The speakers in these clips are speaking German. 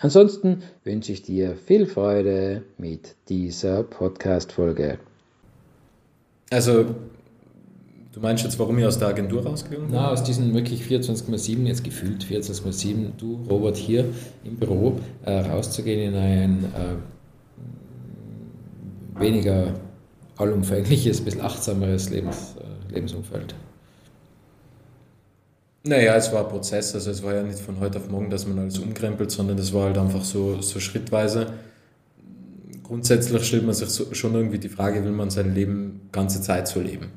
Ansonsten wünsche ich dir viel Freude mit dieser Podcast-Folge. Also, du meinst jetzt, warum ich aus der Agentur rausgegangen bin? Na, aus diesen wirklich 24,7, jetzt gefühlt 24,7, du, Robert, hier im Büro äh, rauszugehen in ein äh, weniger allumfängliches, ein bisschen achtsameres Lebens, äh, Lebensumfeld. Naja, es war ein Prozess, also es war ja nicht von heute auf morgen, dass man alles umkrempelt, sondern es war halt einfach so, so schrittweise. Grundsätzlich stellt man sich so, schon irgendwie die Frage, will man sein Leben ganze Zeit so leben?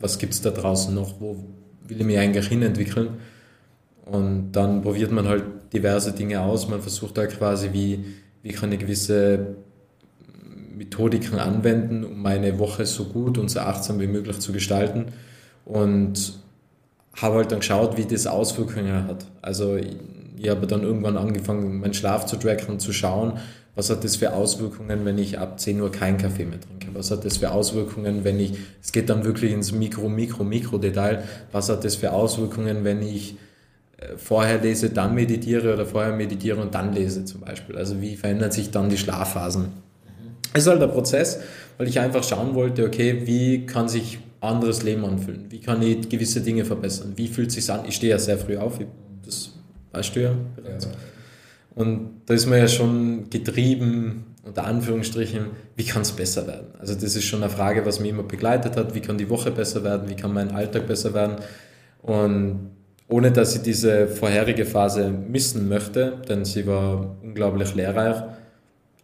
Was gibt es da draußen noch? Wo will ich mich eigentlich hinentwickeln? Und dann probiert man halt diverse Dinge aus. Man versucht da quasi, wie, wie kann ich gewisse Methodiken anwenden, um meine Woche so gut und so achtsam wie möglich zu gestalten. Und habe halt dann geschaut, wie das Auswirkungen hat. Also ich habe dann irgendwann angefangen, meinen Schlaf zu tracken und zu schauen, was hat das für Auswirkungen, wenn ich ab 10 Uhr keinen Kaffee mehr trinke? Was hat das für Auswirkungen, wenn ich, es geht dann wirklich ins Mikro, Mikro, Mikro-Detail, was hat das für Auswirkungen, wenn ich äh, vorher lese, dann meditiere oder vorher meditiere und dann lese zum Beispiel? Also wie verändern sich dann die Schlafphasen? Es ist halt ein Prozess, weil ich einfach schauen wollte, okay, wie kann sich anderes Leben anfühlen? Wie kann ich gewisse Dinge verbessern? Wie fühlt es sich an? Ich stehe ja sehr früh auf, das weißt du ja bereits. Ja. Und da ist man ja schon getrieben, unter Anführungsstrichen, wie kann es besser werden? Also das ist schon eine Frage, was mich immer begleitet hat, wie kann die Woche besser werden, wie kann mein Alltag besser werden? Und ohne dass ich diese vorherige Phase missen möchte, denn sie war unglaublich lehrreich,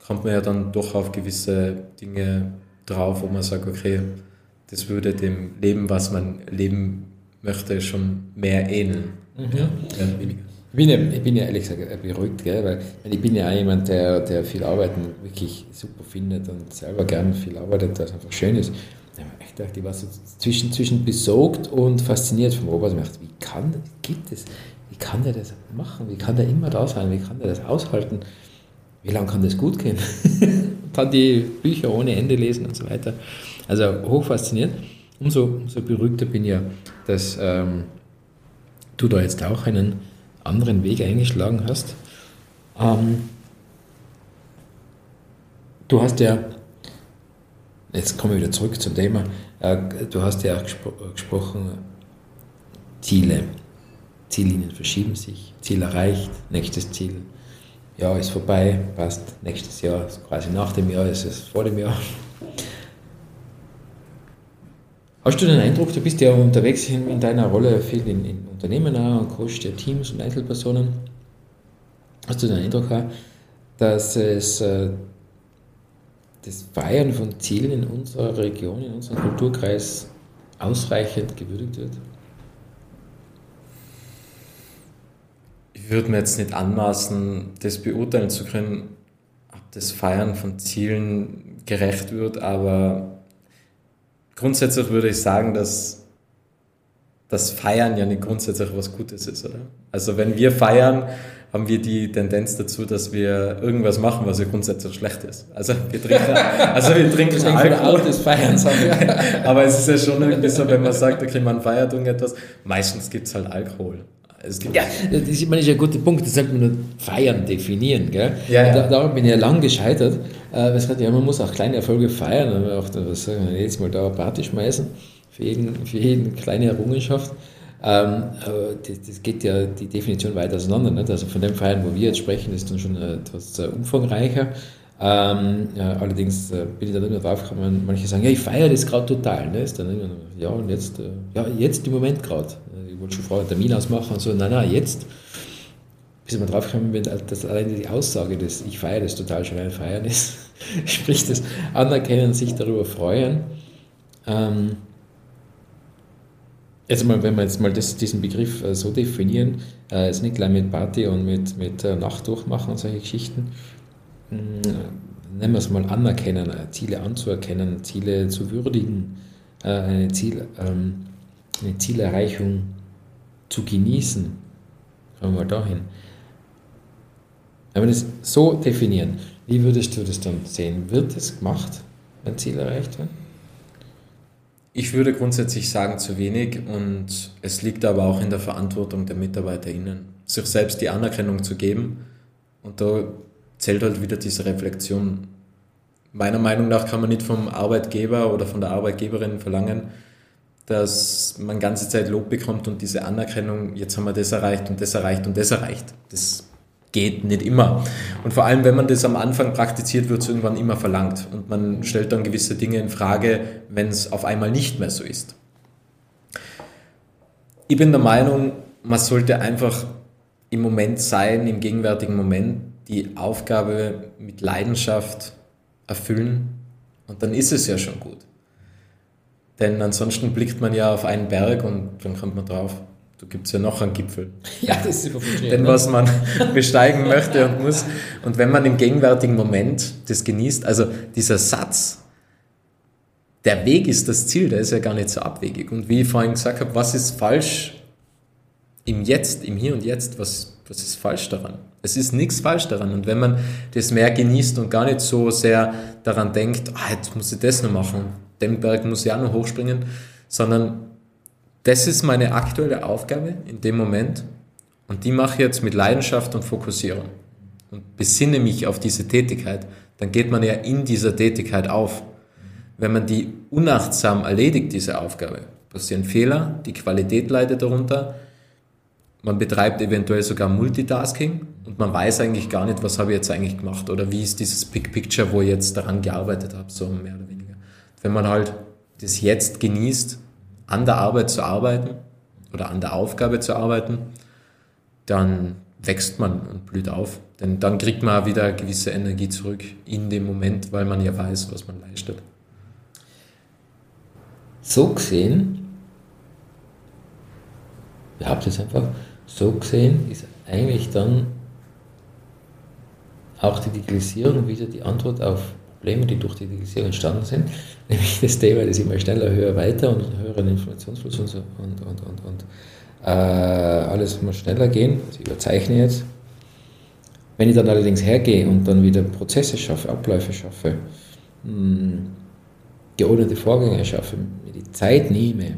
kommt man ja dann doch auf gewisse Dinge drauf, wo man sagt, okay, das würde dem Leben, was man leben möchte, schon mehr ähneln. Mhm. Ja. Ich bin, ja, ich bin ja ehrlich gesagt beruhigt, gell? weil ich bin ja auch jemand, der, der viel Arbeiten wirklich super findet und selber gern viel arbeitet, was einfach schön ist. Ich dachte, ich war so zwischen, zwischen besorgt und fasziniert vom Robert. Ich dachte, wie kann, gibt es, wie kann der das machen? Wie kann der immer da sein? Wie kann der das aushalten? Wie lange kann das gut gehen? dann die Bücher ohne Ende lesen und so weiter. Also hoch fasziniert. Umso, umso beruhigter bin ich ja, dass ähm, du da jetzt auch einen anderen Weg eingeschlagen hast. Ähm, du hast ja, jetzt komme ich wieder zurück zum Thema, äh, du hast ja auch gespro gesprochen, Ziele. Ziellinien verschieben sich, Ziel erreicht, nächstes Ziel, Jahr ist vorbei, passt, nächstes Jahr, quasi nach dem Jahr ist es vor dem Jahr. Hast du den Eindruck, du bist ja unterwegs in, in deiner Rolle viel in, in Unternehmen und coachst ja Teams und Einzelpersonen. Hast du den Eindruck auch, dass es äh, das Feiern von Zielen in unserer Region, in unserem Kulturkreis ausreichend gewürdigt wird? Ich würde mir jetzt nicht anmaßen, das beurteilen zu können, ob das Feiern von Zielen gerecht wird, aber grundsätzlich würde ich sagen, dass das Feiern ja nicht grundsätzlich was Gutes ist, oder? Also wenn wir feiern, haben wir die Tendenz dazu, dass wir irgendwas machen, was ja grundsätzlich schlecht ist. Also wir trinken, also wir trinken Alkohol. des Feierns. Aber es ist ja schon irgendwie so, wenn man sagt, okay, man feiert irgendetwas, meistens gibt es halt Alkohol. Es gibt ja, das ist, meine, ist ein guter Punkt, das sollte man nur feiern definieren. Gell? Ja, ja. Da, daran bin ich ja lang gescheitert. Äh, ja, man muss auch kleine Erfolge feiern, aber auch was sagen jetzt mal da eine Party schmeißen für jeden, für jeden kleine Errungenschaft. Ähm, aber das, das, geht ja die Definition weit auseinander. Nicht? Also von dem Feiern, wo wir jetzt sprechen, ist dann schon etwas äh, umfangreicher. Ähm, ja, allerdings äh, bin ich da immer drauf gekommen, manche sagen, ja, ich feiere das gerade total. Ne? Ist dann immer, ja, und jetzt, äh, ja, jetzt im Moment gerade ich wollte schon vorher einen Termin ausmachen und so, nein, nein, jetzt, bis man drauf kommen, wenn das allein die Aussage des Ich feiere das total schon ein Feiern ist, sprich das Anerkennen, sich darüber freuen. Ähm, also mal, wenn wir jetzt mal das, diesen Begriff äh, so definieren, äh, ist nicht gleich mit Party und mit, mit äh, Nacht durchmachen und solche Geschichten. Hm, nennen wir es mal anerkennen, äh, Ziele anzuerkennen, Ziele zu würdigen, äh, eine, Ziel, ähm, eine Zielerreichung zu genießen. Schauen wir mal dahin. Wenn wir das so definieren, wie würdest du das dann sehen? Wird es gemacht, wenn Ziel erreicht wird? Ich würde grundsätzlich sagen, zu wenig und es liegt aber auch in der Verantwortung der MitarbeiterInnen, sich selbst die Anerkennung zu geben und da zählt halt wieder diese Reflexion. Meiner Meinung nach kann man nicht vom Arbeitgeber oder von der Arbeitgeberin verlangen, dass man ganze Zeit Lob bekommt und diese Anerkennung, jetzt haben wir das erreicht und das erreicht und das erreicht. Das geht nicht immer. Und vor allem, wenn man das am Anfang praktiziert, wird es irgendwann immer verlangt. Und man stellt dann gewisse Dinge in Frage, wenn es auf einmal nicht mehr so ist. Ich bin der Meinung, man sollte einfach im Moment sein, im gegenwärtigen Moment, die Aufgabe mit Leidenschaft erfüllen und dann ist es ja schon gut. Denn ansonsten blickt man ja auf einen Berg und dann kommt man drauf, da gibt es ja noch einen Gipfel. Ja, das ist Den, ne? was man besteigen möchte und muss. Und wenn man im gegenwärtigen Moment das genießt, also dieser Satz, der Weg ist das Ziel, der ist ja gar nicht so abwegig. Und wie ich vorhin gesagt habe, was ist falsch im Jetzt, im Hier und Jetzt, was, was ist falsch daran? Es ist nichts falsch daran. Und wenn man das mehr genießt und gar nicht so sehr daran denkt, ah, jetzt muss ich das noch machen, den Berg muss ich auch noch hochspringen, sondern das ist meine aktuelle Aufgabe in dem Moment und die mache ich jetzt mit Leidenschaft und Fokussierung und besinne mich auf diese Tätigkeit, dann geht man ja in dieser Tätigkeit auf. Wenn man die unachtsam erledigt, diese Aufgabe, passieren Fehler, die Qualität leidet darunter, man betreibt eventuell sogar Multitasking und man weiß eigentlich gar nicht, was habe ich jetzt eigentlich gemacht oder wie ist dieses Big Picture, wo ich jetzt daran gearbeitet habe, so mehr oder weniger. Wenn man halt das jetzt genießt, an der Arbeit zu arbeiten oder an der Aufgabe zu arbeiten, dann wächst man und blüht auf. Denn dann kriegt man wieder gewisse Energie zurück in dem Moment, weil man ja weiß, was man leistet. So gesehen, ihr habt es einfach, so gesehen ist eigentlich dann auch die Digitalisierung wieder die Antwort auf Probleme, die durch die Digitalisierung entstanden sind, nämlich das Thema, das immer schneller, höher, weiter und höheren Informationsfluss und, so, und, und, und, und äh, alles muss schneller gehen. Also ich überzeichne jetzt. Wenn ich dann allerdings hergehe und dann wieder Prozesse schaffe, Abläufe schaffe, mh, hm, geordnete Vorgänge schaffe, mir die Zeit nehme,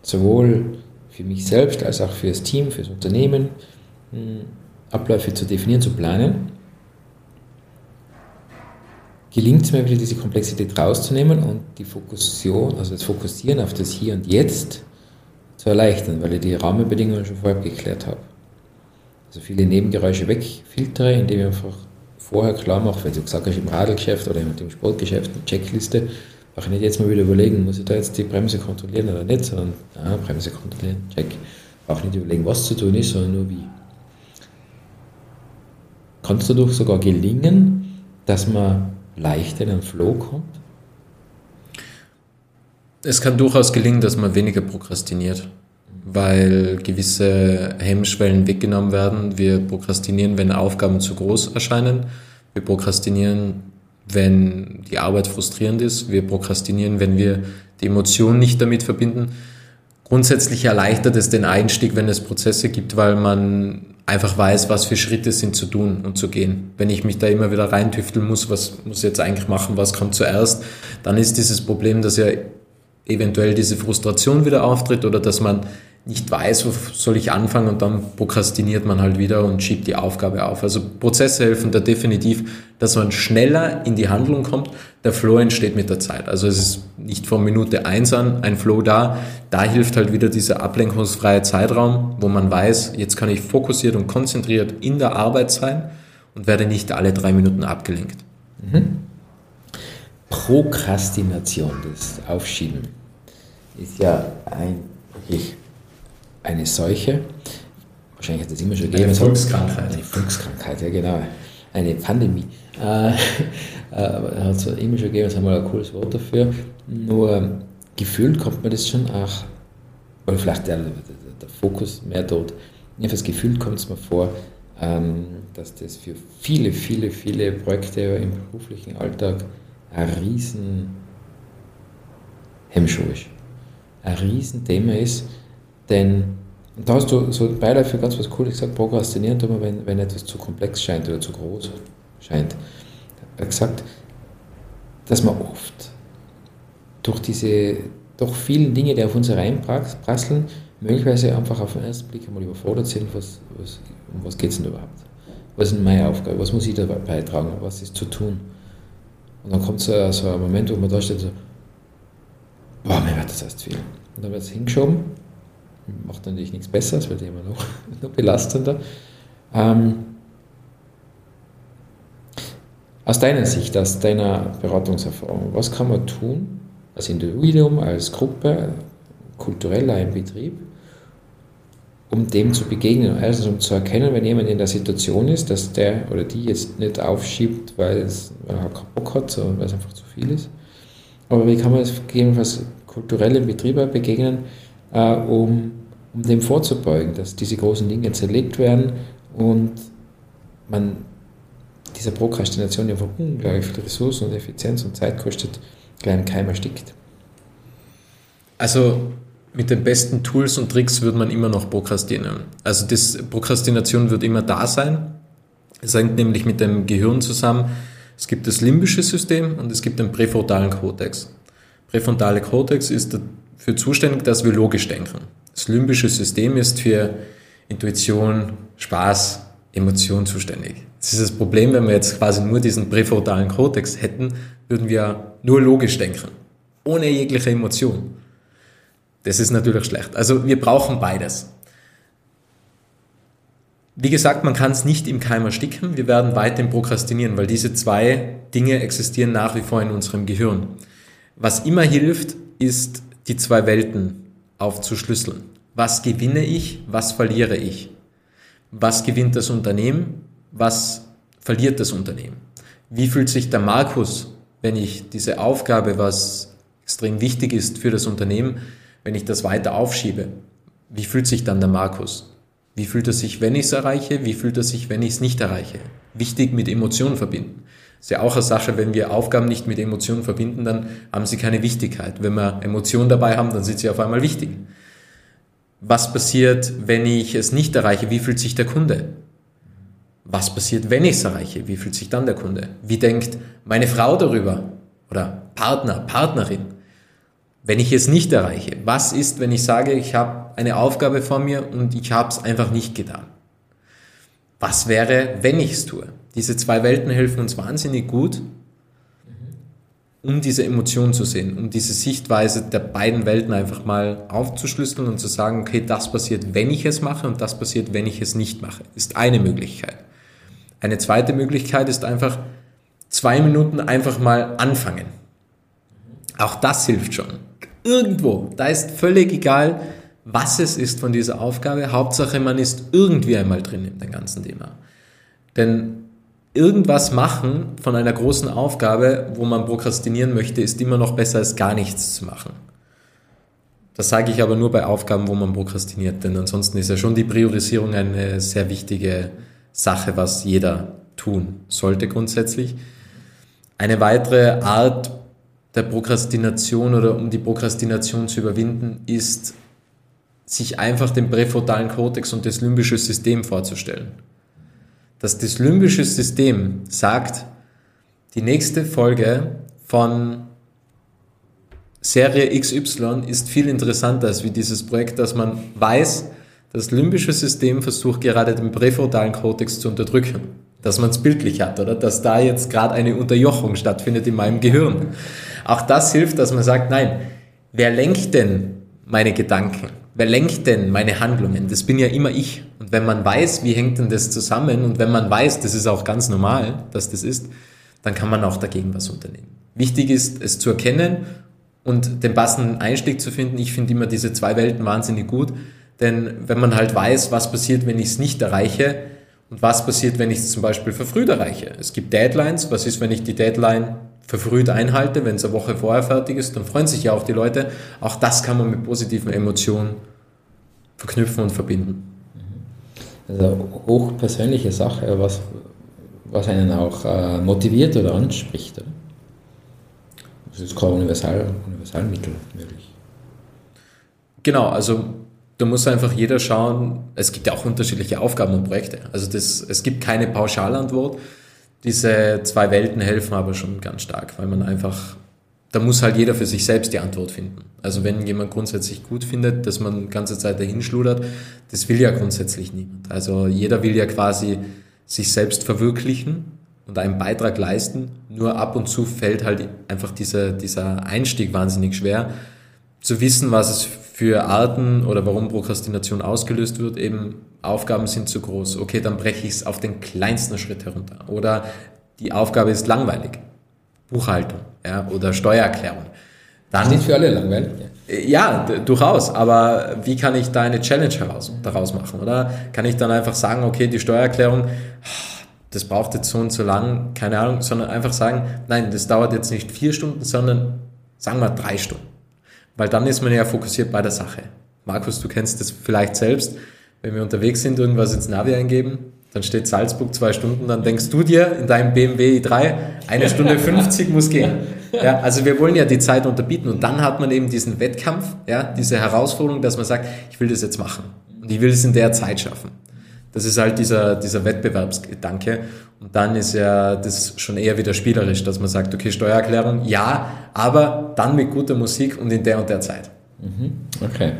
sowohl für mich selbst als auch für das Team, für das Unternehmen, hm, Abläufe zu definieren, zu planen, gelingt es mir wieder, diese Komplexität rauszunehmen und die Fokussierung, also das Fokussieren auf das Hier und Jetzt zu erleichtern, weil ich die Rahmenbedingungen schon vorher geklärt habe. Also viele Nebengeräusche wegfiltere, indem ich einfach vorher klar mache, wenn du gesagt hast, im Radlgeschäft oder im Sportgeschäft eine Checkliste, ich nicht jetzt mal wieder überlegen, muss ich da jetzt die Bremse kontrollieren oder nicht, sondern ah, Bremse kontrollieren, check. Brauche nicht überlegen, was zu tun ist, sondern nur wie. Kann es dadurch sogar gelingen, dass man leichter in den Flow kommt? Es kann durchaus gelingen, dass man weniger prokrastiniert, weil gewisse Hemmschwellen weggenommen werden. Wir prokrastinieren, wenn Aufgaben zu groß erscheinen. Wir prokrastinieren, wenn die Arbeit frustrierend ist. Wir prokrastinieren, wenn wir die Emotionen nicht damit verbinden. Grundsätzlich erleichtert es den Einstieg, wenn es Prozesse gibt, weil man einfach weiß, was für Schritte sind zu tun und zu gehen. Wenn ich mich da immer wieder reintüfteln muss, was muss ich jetzt eigentlich machen, was kommt zuerst, dann ist dieses Problem, dass ja eventuell diese Frustration wieder auftritt oder dass man nicht weiß, wo soll ich anfangen und dann prokrastiniert man halt wieder und schiebt die Aufgabe auf. Also Prozesse helfen da definitiv, dass man schneller in die Handlung kommt. Der Flow entsteht mit der Zeit. Also es ist nicht von Minute eins an ein Flow da. Da hilft halt wieder dieser ablenkungsfreie Zeitraum, wo man weiß, jetzt kann ich fokussiert und konzentriert in der Arbeit sein und werde nicht alle drei Minuten abgelenkt. Mhm. Prokrastination, das Aufschieben, ist ja ein wirklich eine Seuche. Wahrscheinlich hat es immer schon gegeben. Eine Volkskrankheit. Eine Volkskrankheit, ja genau. Eine Pandemie. Äh, äh, hat es immer schon gegeben, jetzt haben wir ein cooles Wort dafür. Nur gefühlt kommt mir das schon auch, oder vielleicht der, der, der Fokus mehr dort, jedenfalls gefühlt kommt es mir vor, ähm, dass das für viele, viele, viele Projekte im beruflichen Alltag ein riesen Hemmschuh ist. Ein riesen Thema ist, denn da hast du so beiläufig ganz was Cooles gesagt, prokrastinieren tut man, wenn, wenn etwas zu komplex scheint oder zu groß scheint. Er hat gesagt, dass man oft durch diese doch vielen Dinge, die auf uns hereinprasseln, möglicherweise einfach auf den ersten Blick einmal überfordert sind, was, was, um was geht es denn überhaupt? Was ist denn meine Aufgabe? Was muss ich da beitragen? Was ist zu tun? Und dann kommt so, so ein Moment, wo man da steht, so, boah, mir wird das erst viel. Und dann wird es hingeschoben, macht natürlich nichts besser, es wird immer noch, noch belastender. Ähm, aus deiner Sicht, aus deiner Beratungserfahrung, was kann man tun, als Individuum, als Gruppe, kulturell im Betrieb, um dem zu begegnen. Erstens, um zu erkennen, wenn jemand in der Situation ist, dass der oder die jetzt nicht aufschiebt, weil es keinen Bock hat, sondern weil es einfach zu viel ist. Aber wie kann man es gegebenenfalls kulturell im Betrieb begegnen, äh, um, um dem vorzubeugen, dass diese großen Dinge zerlegt werden und man dieser Prokrastination, die einfach unglaublich viel Ressourcen und Effizienz und Zeit kostet, gleich im Keim erstickt. Also mit den besten Tools und Tricks würde man immer noch prokrastinieren. Also das Prokrastination wird immer da sein. Es hängt nämlich mit dem Gehirn zusammen. Es gibt das limbische System und es gibt den präfrontalen Kortex. Präfrontale Kortex ist dafür zuständig, dass wir logisch denken. Das limbische System ist für Intuition, Spaß, Emotion zuständig. Das ist das Problem, wenn wir jetzt quasi nur diesen präfrontalen Kortex hätten, würden wir nur logisch denken, ohne jegliche Emotion. Das ist natürlich schlecht. Also wir brauchen beides. Wie gesagt, man kann es nicht im Keim ersticken. Wir werden weiterhin prokrastinieren, weil diese zwei Dinge existieren nach wie vor in unserem Gehirn. Was immer hilft, ist die zwei Welten aufzuschlüsseln. Was gewinne ich? Was verliere ich? Was gewinnt das Unternehmen? Was verliert das Unternehmen? Wie fühlt sich der Markus, wenn ich diese Aufgabe, was extrem wichtig ist für das Unternehmen, wenn ich das weiter aufschiebe, wie fühlt sich dann der Markus? Wie fühlt er sich, wenn ich es erreiche? Wie fühlt er sich, wenn ich es nicht erreiche? Wichtig mit Emotionen verbinden. Ist ja auch eine Sache, wenn wir Aufgaben nicht mit Emotionen verbinden, dann haben sie keine Wichtigkeit. Wenn wir Emotionen dabei haben, dann sind sie auf einmal wichtig. Was passiert, wenn ich es nicht erreiche? Wie fühlt sich der Kunde? Was passiert, wenn ich es erreiche? Wie fühlt sich dann der Kunde? Wie denkt meine Frau darüber? Oder Partner, Partnerin? wenn ich es nicht erreiche? Was ist, wenn ich sage, ich habe eine Aufgabe vor mir und ich habe es einfach nicht getan? Was wäre, wenn ich es tue? Diese zwei Welten helfen uns wahnsinnig gut, um diese Emotion zu sehen, um diese Sichtweise der beiden Welten einfach mal aufzuschlüsseln und zu sagen, okay, das passiert, wenn ich es mache und das passiert, wenn ich es nicht mache, ist eine Möglichkeit. Eine zweite Möglichkeit ist einfach zwei Minuten einfach mal anfangen. Auch das hilft schon. Irgendwo. Da ist völlig egal, was es ist von dieser Aufgabe. Hauptsache, man ist irgendwie einmal drin in dem ganzen Thema. Denn irgendwas machen von einer großen Aufgabe, wo man prokrastinieren möchte, ist immer noch besser als gar nichts zu machen. Das sage ich aber nur bei Aufgaben, wo man prokrastiniert, denn ansonsten ist ja schon die Priorisierung eine sehr wichtige Sache, was jeder tun sollte grundsätzlich. Eine weitere Art, der Prokrastination oder um die Prokrastination zu überwinden, ist, sich einfach den präfrontalen Kortex und das limbische System vorzustellen. Dass das limbische System sagt, die nächste Folge von Serie XY ist viel interessanter als wie dieses Projekt, dass man weiß, das limbische System versucht gerade den präfrontalen Kortex zu unterdrücken. Dass man es bildlich hat, oder? Dass da jetzt gerade eine Unterjochung stattfindet in meinem Gehirn. Auch das hilft, dass man sagt, nein, wer lenkt denn meine Gedanken? Wer lenkt denn meine Handlungen? Das bin ja immer ich. Und wenn man weiß, wie hängt denn das zusammen und wenn man weiß, das ist auch ganz normal, dass das ist, dann kann man auch dagegen was unternehmen. Wichtig ist, es zu erkennen und den passenden Einstieg zu finden. Ich finde immer diese zwei Welten wahnsinnig gut, denn wenn man halt weiß, was passiert, wenn ich es nicht erreiche und was passiert, wenn ich es zum Beispiel verfrüht erreiche. Es gibt Deadlines. Was ist, wenn ich die Deadline verfrüht einhalte, wenn es eine Woche vorher fertig ist, dann freuen sich ja auch die Leute. Auch das kann man mit positiven Emotionen verknüpfen und verbinden. Also hochpersönliche Sache, was, was einen auch äh, motiviert oder anspricht. Oder? Das ist kein Universal, Universalmittel möglich. Genau, also da muss einfach jeder schauen, es gibt ja auch unterschiedliche Aufgaben und Projekte. Also das, es gibt keine Pauschalantwort. Diese zwei Welten helfen aber schon ganz stark, weil man einfach, da muss halt jeder für sich selbst die Antwort finden. Also wenn jemand grundsätzlich gut findet, dass man die ganze Zeit dahin schludert, das will ja grundsätzlich niemand. Also jeder will ja quasi sich selbst verwirklichen und einen Beitrag leisten. Nur ab und zu fällt halt einfach dieser, dieser Einstieg wahnsinnig schwer, zu wissen, was es für Arten oder warum Prokrastination ausgelöst wird, eben Aufgaben sind zu groß. Okay, dann breche ich es auf den kleinsten Schritt herunter. Oder die Aufgabe ist langweilig. Buchhaltung ja, oder Steuererklärung. Dann, nicht für alle langweilig. Ja, durchaus. Aber wie kann ich da eine Challenge heraus, daraus machen? Oder kann ich dann einfach sagen, okay, die Steuererklärung, das braucht jetzt so und so lang, keine Ahnung, sondern einfach sagen, nein, das dauert jetzt nicht vier Stunden, sondern sagen wir drei Stunden. Weil dann ist man ja fokussiert bei der Sache. Markus, du kennst das vielleicht selbst. Wenn wir unterwegs sind, irgendwas ins Navi eingeben, dann steht Salzburg zwei Stunden, dann denkst du dir in deinem BMW i3, eine Stunde 50 muss gehen. Ja, also wir wollen ja die Zeit unterbieten und dann hat man eben diesen Wettkampf, ja, diese Herausforderung, dass man sagt, ich will das jetzt machen und ich will es in der Zeit schaffen. Das ist halt dieser, dieser Wettbewerbsgedanke. Und dann ist ja das schon eher wieder spielerisch, dass man sagt, okay, Steuererklärung, ja, aber dann mit guter Musik und in der und der Zeit. Mhm. Okay.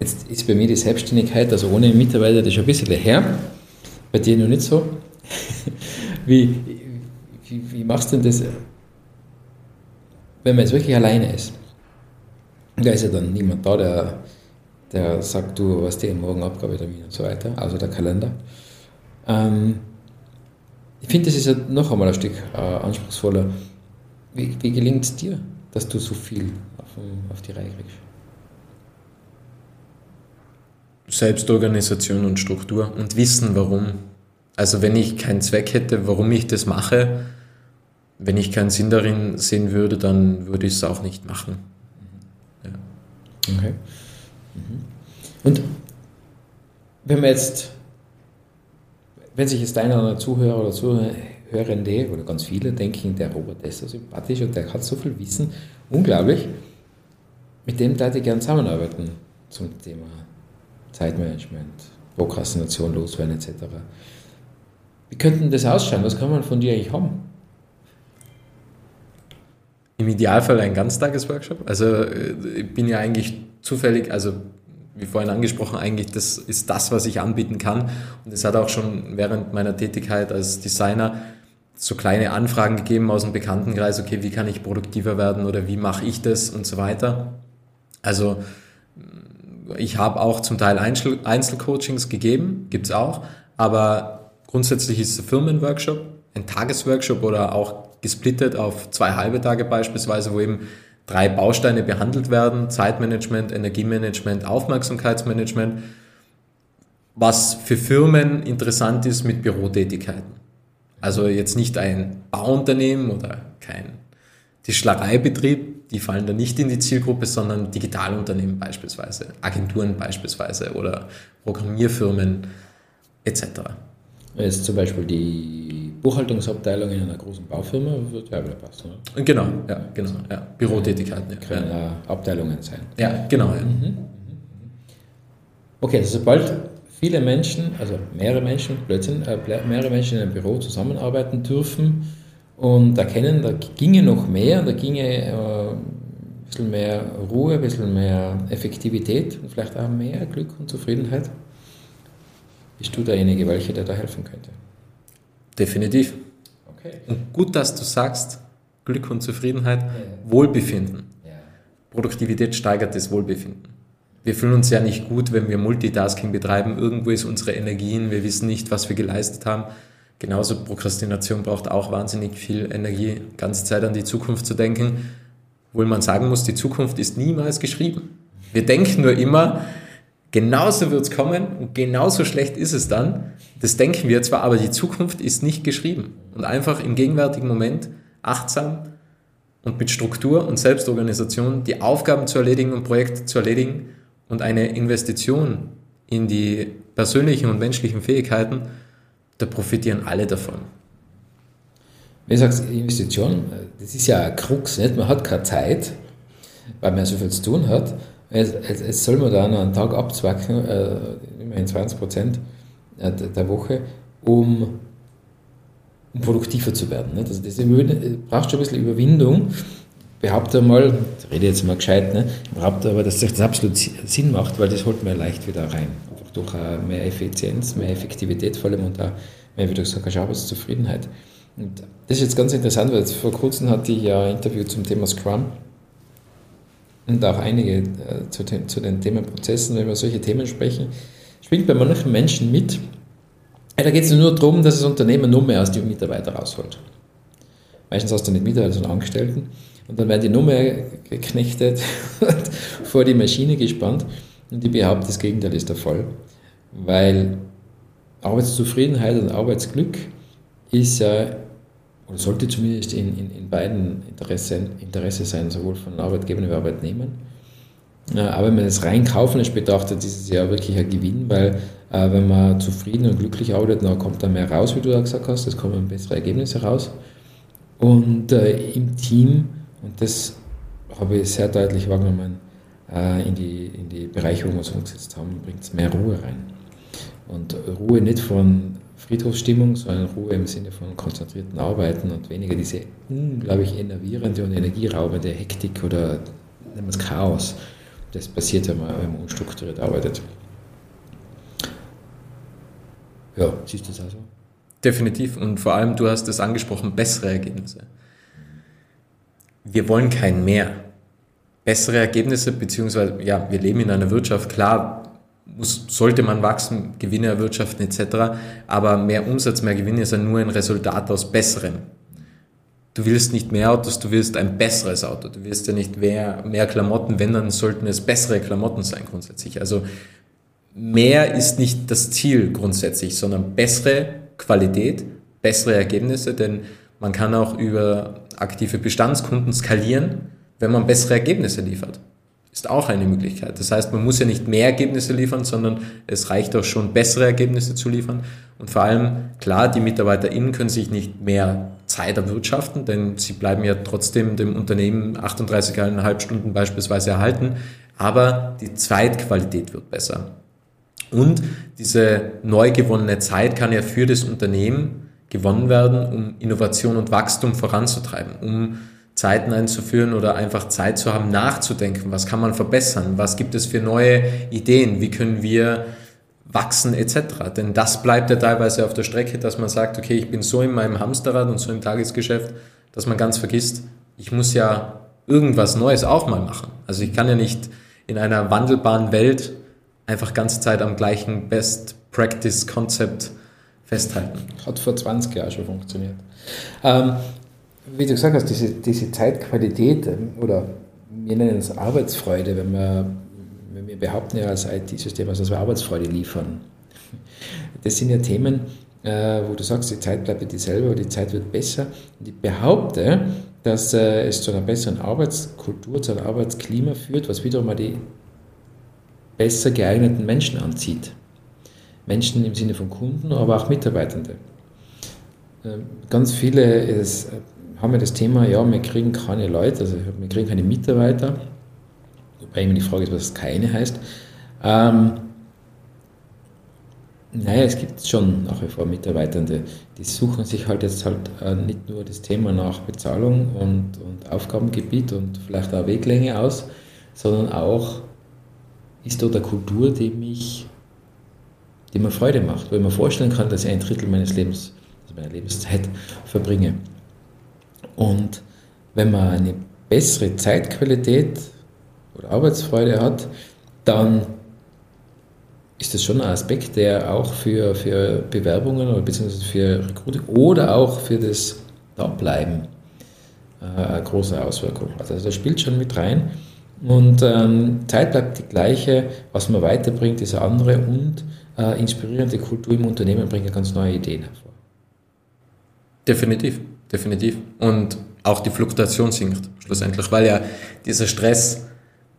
Jetzt ist bei mir die Selbstständigkeit, also ohne Mitarbeiter, das ist ein bisschen her. Bei dir noch nicht so. wie, wie, wie machst du denn das, wenn man jetzt wirklich alleine ist? Da ist ja dann niemand da, der der sagt, du, was dir morgen Abgabetermin und so weiter, also der Kalender. Ähm, ich finde, das ist ja noch einmal ein Stück äh, anspruchsvoller. Wie, wie gelingt es dir, dass du so viel auf, auf die Reihe kriegst? Selbstorganisation und Struktur und Wissen, warum. Also wenn ich keinen Zweck hätte, warum ich das mache, wenn ich keinen Sinn darin sehen würde, dann würde ich es auch nicht machen. Ja. Okay. Mhm. Und wenn man jetzt, wenn sich jetzt einer Zuhörer oder Zuhörende oder ganz viele denken, der Robert ist so sympathisch und der hat so viel Wissen, unglaublich, mit dem würde ich gerne zusammenarbeiten zum Thema Zeitmanagement, Prokrastination, Loswerden etc. Wie könnte das ausschauen? Was kann man von dir eigentlich haben? Im Idealfall ein Ganztagesworkshop. Also äh, ich bin ja eigentlich zufällig, also wie vorhin angesprochen, eigentlich das ist das, was ich anbieten kann. Und es hat auch schon während meiner Tätigkeit als Designer so kleine Anfragen gegeben aus dem Bekanntenkreis, okay, wie kann ich produktiver werden oder wie mache ich das und so weiter. Also ich habe auch zum Teil Einzel Einzelcoachings gegeben, gibt es auch, aber grundsätzlich ist es ein Firmenworkshop, ein Tagesworkshop oder auch gesplittet auf zwei halbe Tage beispielsweise, wo eben drei Bausteine behandelt werden. Zeitmanagement, Energiemanagement, Aufmerksamkeitsmanagement. Was für Firmen interessant ist mit Bürotätigkeiten. Also jetzt nicht ein Bauunternehmen oder kein Tischlereibetrieb, die fallen da nicht in die Zielgruppe, sondern Digitalunternehmen beispielsweise, Agenturen beispielsweise oder Programmierfirmen etc. Jetzt zum Beispiel die Buchhaltungsabteilung in einer großen Baufirma wird ja wieder passen. Oder? Genau, ja, genau. Ja. Bürotätigkeiten. Ja. Können ja. Abteilungen sein. Ja, genau. Ja. Mhm. mhm. Okay, also sobald viele Menschen, also mehrere Menschen, Blödsinn, äh, mehrere Menschen in einem Büro zusammenarbeiten dürfen und erkennen, da ginge noch mehr, da ginge äh, ein bisschen mehr Ruhe, ein bisschen mehr Effektivität und vielleicht auch mehr Glück und Zufriedenheit, bist du derjenige, welcher dir da helfen könnte? Definitiv. Okay. Und gut, dass du sagst, Glück und Zufriedenheit, ja. Wohlbefinden. Ja. Produktivität steigert das Wohlbefinden. Wir fühlen uns ja nicht gut, wenn wir Multitasking betreiben. Irgendwo ist unsere Energien, wir wissen nicht, was wir geleistet haben. Genauso Prokrastination braucht auch wahnsinnig viel Energie, ganze Zeit an die Zukunft zu denken. Obwohl man sagen muss, die Zukunft ist niemals geschrieben. Wir denken nur immer, Genauso wird es kommen und genauso schlecht ist es dann. Das denken wir zwar, aber die Zukunft ist nicht geschrieben. Und einfach im gegenwärtigen Moment achtsam und mit Struktur und Selbstorganisation die Aufgaben zu erledigen und Projekte zu erledigen und eine Investition in die persönlichen und menschlichen Fähigkeiten, da profitieren alle davon. Wenn du sagst Investition, das ist ja ein Krux, nicht? man hat keine Zeit, weil man so viel zu tun hat. Jetzt, soll man da einen Tag abzwacken, äh, immerhin 20 Prozent äh, der Woche, um, um produktiver zu werden. Nicht? Also das braucht schon ein bisschen Überwindung. Behaupte mal, ich rede jetzt mal gescheit, ne? behaupte aber, dass das absolut Sinn macht, weil das holt man leicht wieder rein. Durch mehr Effizienz, mehr Effektivität vor allem und auch mehr, wie du gesagt hast, Arbeitszufriedenheit. Und das ist jetzt ganz interessant, weil vor kurzem hatte ich ja ein Interview zum Thema Scrum und auch einige äh, zu, den, zu den Themenprozessen, wenn wir solche Themen sprechen, schwingt bei manchen Menschen mit. Da geht es nur darum, dass das Unternehmen nur mehr aus den Mitarbeitern rausholt. Meistens hast du nicht Mitarbeiter, sondern Angestellten. Und dann werden die nur mehr geknechtet vor die Maschine gespannt. Und ich behaupte, das Gegenteil ist der Fall. Weil Arbeitszufriedenheit und Arbeitsglück ist ja oder sollte zumindest in, in, in beiden Interesse, Interesse sein, sowohl von Arbeitgebern wie Arbeitnehmern. Aber wenn man das rein kaufmännisch betrachtet, ist es ja wirklich ein Gewinn, weil äh, wenn man zufrieden und glücklich arbeitet, dann kommt da mehr raus, wie du da gesagt hast, es kommen bessere Ergebnisse raus. Und äh, im Team, und das habe ich sehr deutlich wahrgenommen, äh, in, die, in die Bereiche, wo wir es umgesetzt haben, bringt es mehr Ruhe rein. Und Ruhe nicht von Friedhofsstimmung, sondern Ruhe im Sinne von konzentrierten Arbeiten und weniger diese unglaublich enervierende und energieraubende Hektik oder nennen wir es Chaos. Das passiert ja mal, wenn man unstrukturiert arbeitet. Ja, siehst du das auch so? Definitiv. Und vor allem, du hast es angesprochen, bessere Ergebnisse. Wir wollen kein mehr. Bessere Ergebnisse, beziehungsweise, ja, wir leben in einer Wirtschaft, klar, muss, sollte man wachsen, Gewinne erwirtschaften etc. Aber mehr Umsatz, mehr Gewinne ist ja nur ein Resultat aus Besserem. Du willst nicht mehr Autos, du willst ein besseres Auto. Du willst ja nicht mehr, mehr Klamotten, wenn, dann sollten es bessere Klamotten sein grundsätzlich. Also mehr ist nicht das Ziel grundsätzlich, sondern bessere Qualität, bessere Ergebnisse, denn man kann auch über aktive Bestandskunden skalieren, wenn man bessere Ergebnisse liefert ist auch eine Möglichkeit. Das heißt, man muss ja nicht mehr Ergebnisse liefern, sondern es reicht auch schon, bessere Ergebnisse zu liefern. Und vor allem, klar, die MitarbeiterInnen können sich nicht mehr Zeit erwirtschaften, denn sie bleiben ja trotzdem dem Unternehmen 38,5 Stunden beispielsweise erhalten, aber die Zeitqualität wird besser. Und diese neu gewonnene Zeit kann ja für das Unternehmen gewonnen werden, um Innovation und Wachstum voranzutreiben, um Zeiten einzuführen oder einfach Zeit zu haben, nachzudenken, was kann man verbessern, was gibt es für neue Ideen, wie können wir wachsen etc. Denn das bleibt ja teilweise auf der Strecke, dass man sagt, okay, ich bin so in meinem Hamsterrad und so im Tagesgeschäft, dass man ganz vergisst, ich muss ja irgendwas Neues auch mal machen. Also ich kann ja nicht in einer wandelbaren Welt einfach ganze Zeit am gleichen Best Practice Konzept festhalten. Hat vor 20 Jahren schon funktioniert. Ähm, wie du gesagt hast, diese, diese Zeitqualität ähm, oder wir nennen es Arbeitsfreude, wenn wir, wenn wir behaupten ja als IT-System, also dass wir Arbeitsfreude liefern. Das sind ja Themen, äh, wo du sagst, die Zeit bleibt dieselbe, aber die Zeit wird besser. Und ich behaupte, dass äh, es zu einer besseren Arbeitskultur, zu einem Arbeitsklima führt, was wiederum mal die besser geeigneten Menschen anzieht. Menschen im Sinne von Kunden, aber auch Mitarbeitende. Ähm, ganz viele haben wir das Thema, ja, wir kriegen keine Leute, also wir kriegen keine Mitarbeiter, wobei immer die Frage ist, was keine heißt. Ähm, naja, es gibt schon nach wie vor Mitarbeitende, die suchen sich halt jetzt halt äh, nicht nur das Thema nach Bezahlung und, und Aufgabengebiet und vielleicht auch Weglänge aus, sondern auch, ist dort eine Kultur, die mich, die mir Freude macht, wo ich mir vorstellen kann, dass ich ein Drittel meines Lebens, also meiner Lebenszeit verbringe. Und wenn man eine bessere Zeitqualität oder Arbeitsfreude hat, dann ist das schon ein Aspekt, der auch für, für Bewerbungen oder beziehungsweise für Recruiting oder auch für das Dableiben äh, eine große Auswirkung hat. Also das spielt schon mit rein. Und ähm, Zeit bleibt die gleiche, was man weiterbringt, ist eine andere und äh, inspirierende Kultur im Unternehmen bringt ja ganz neue Ideen hervor. Definitiv definitiv. Und auch die Fluktuation sinkt schlussendlich, weil ja dieser Stress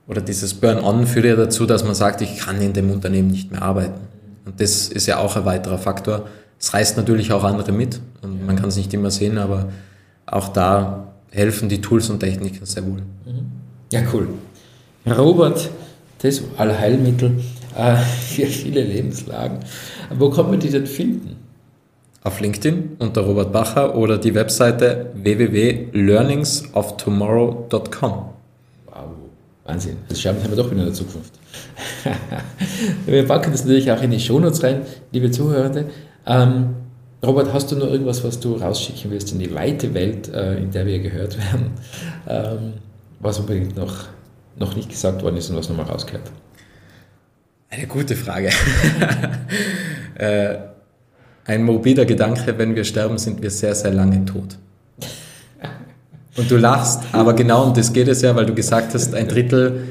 oder dieses Burn-on führt ja dazu, dass man sagt, ich kann in dem Unternehmen nicht mehr arbeiten. Und das ist ja auch ein weiterer Faktor. Es reißt natürlich auch andere mit und man kann es nicht immer sehen, aber auch da helfen die Tools und Techniken sehr wohl. Ja, cool. Robert, das Allheilmittel äh, für viele Lebenslagen. Wo kann man die denn finden? Auf LinkedIn unter Robert Bacher oder die Webseite www.learningsoftomorrow.com. Wow, Wahnsinn. Das schauen wir doch wieder in der Zukunft. wir packen das natürlich auch in die Shownotes rein, liebe Zuhörende. Ähm, Robert, hast du noch irgendwas, was du rausschicken willst in die weite Welt, äh, in der wir gehört werden, ähm, was unbedingt noch, noch nicht gesagt worden ist und was nochmal rausgehört? Eine gute Frage. äh, ein morbider Gedanke, wenn wir sterben, sind wir sehr, sehr lange tot. Und du lachst, aber genau um das geht es ja, weil du gesagt hast, ein Drittel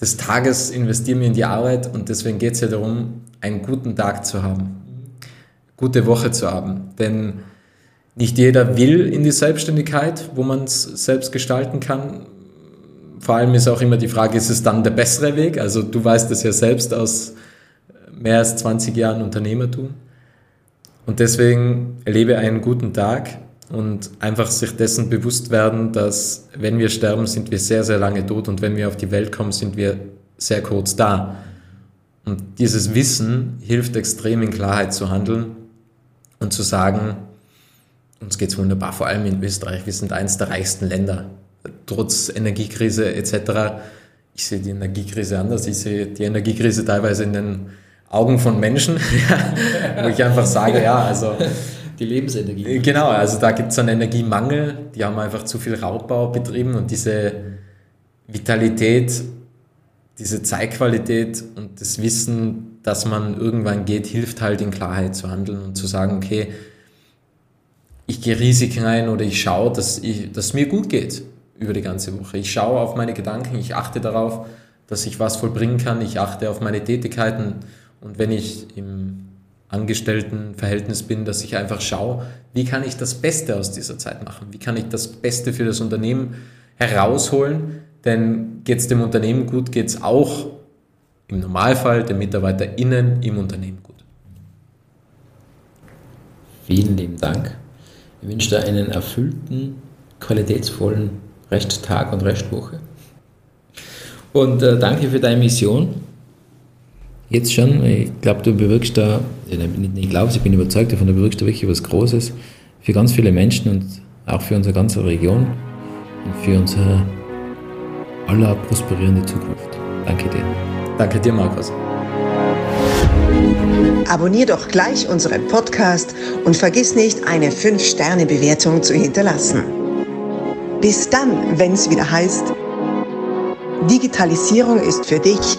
des Tages investieren wir in die Arbeit und deswegen geht es ja darum, einen guten Tag zu haben, gute Woche zu haben. Denn nicht jeder will in die Selbstständigkeit, wo man es selbst gestalten kann vor allem ist auch immer die Frage, ist es dann der bessere Weg? Also du weißt es ja selbst aus mehr als 20 Jahren Unternehmertum. Und deswegen erlebe einen guten Tag und einfach sich dessen bewusst werden, dass wenn wir sterben, sind wir sehr, sehr lange tot und wenn wir auf die Welt kommen, sind wir sehr kurz da. Und dieses Wissen hilft extrem in Klarheit zu handeln und zu sagen, uns geht es wunderbar, vor allem in Österreich, wir sind eines der reichsten Länder trotz Energiekrise etc. Ich sehe die Energiekrise anders. Ich sehe die Energiekrise teilweise in den Augen von Menschen, wo ich einfach sage, ja, also die Lebensenergie. Genau, also da gibt es einen Energiemangel, die haben einfach zu viel Raubbau betrieben und diese Vitalität, diese Zeitqualität und das Wissen, dass man irgendwann geht, hilft halt in Klarheit zu handeln und zu sagen, okay, ich gehe Risiken ein oder ich schaue, dass, ich, dass es mir gut geht über die ganze Woche. Ich schaue auf meine Gedanken, ich achte darauf, dass ich was vollbringen kann, ich achte auf meine Tätigkeiten und wenn ich im Angestelltenverhältnis bin, dass ich einfach schaue, wie kann ich das Beste aus dieser Zeit machen, wie kann ich das Beste für das Unternehmen herausholen, denn geht es dem Unternehmen gut, geht es auch im Normalfall den MitarbeiterInnen im Unternehmen gut. Vielen lieben Dank. Ich wünsche dir einen erfüllten, qualitätsvollen Resttag und Restwoche. Und äh, danke für deine Mission. Jetzt schon, ich glaube, du bewirkst da, ich glaube, ich bin überzeugt davon, du bewirkst da wirklich was Großes für ganz viele Menschen und auch für unsere ganze Region und für unsere aller prosperierende Zukunft. Danke dir. Danke dir, Markus. Abonnier doch gleich unseren Podcast und vergiss nicht, eine 5-Sterne-Bewertung zu hinterlassen. Bis dann, wenn es wieder heißt, Digitalisierung ist für dich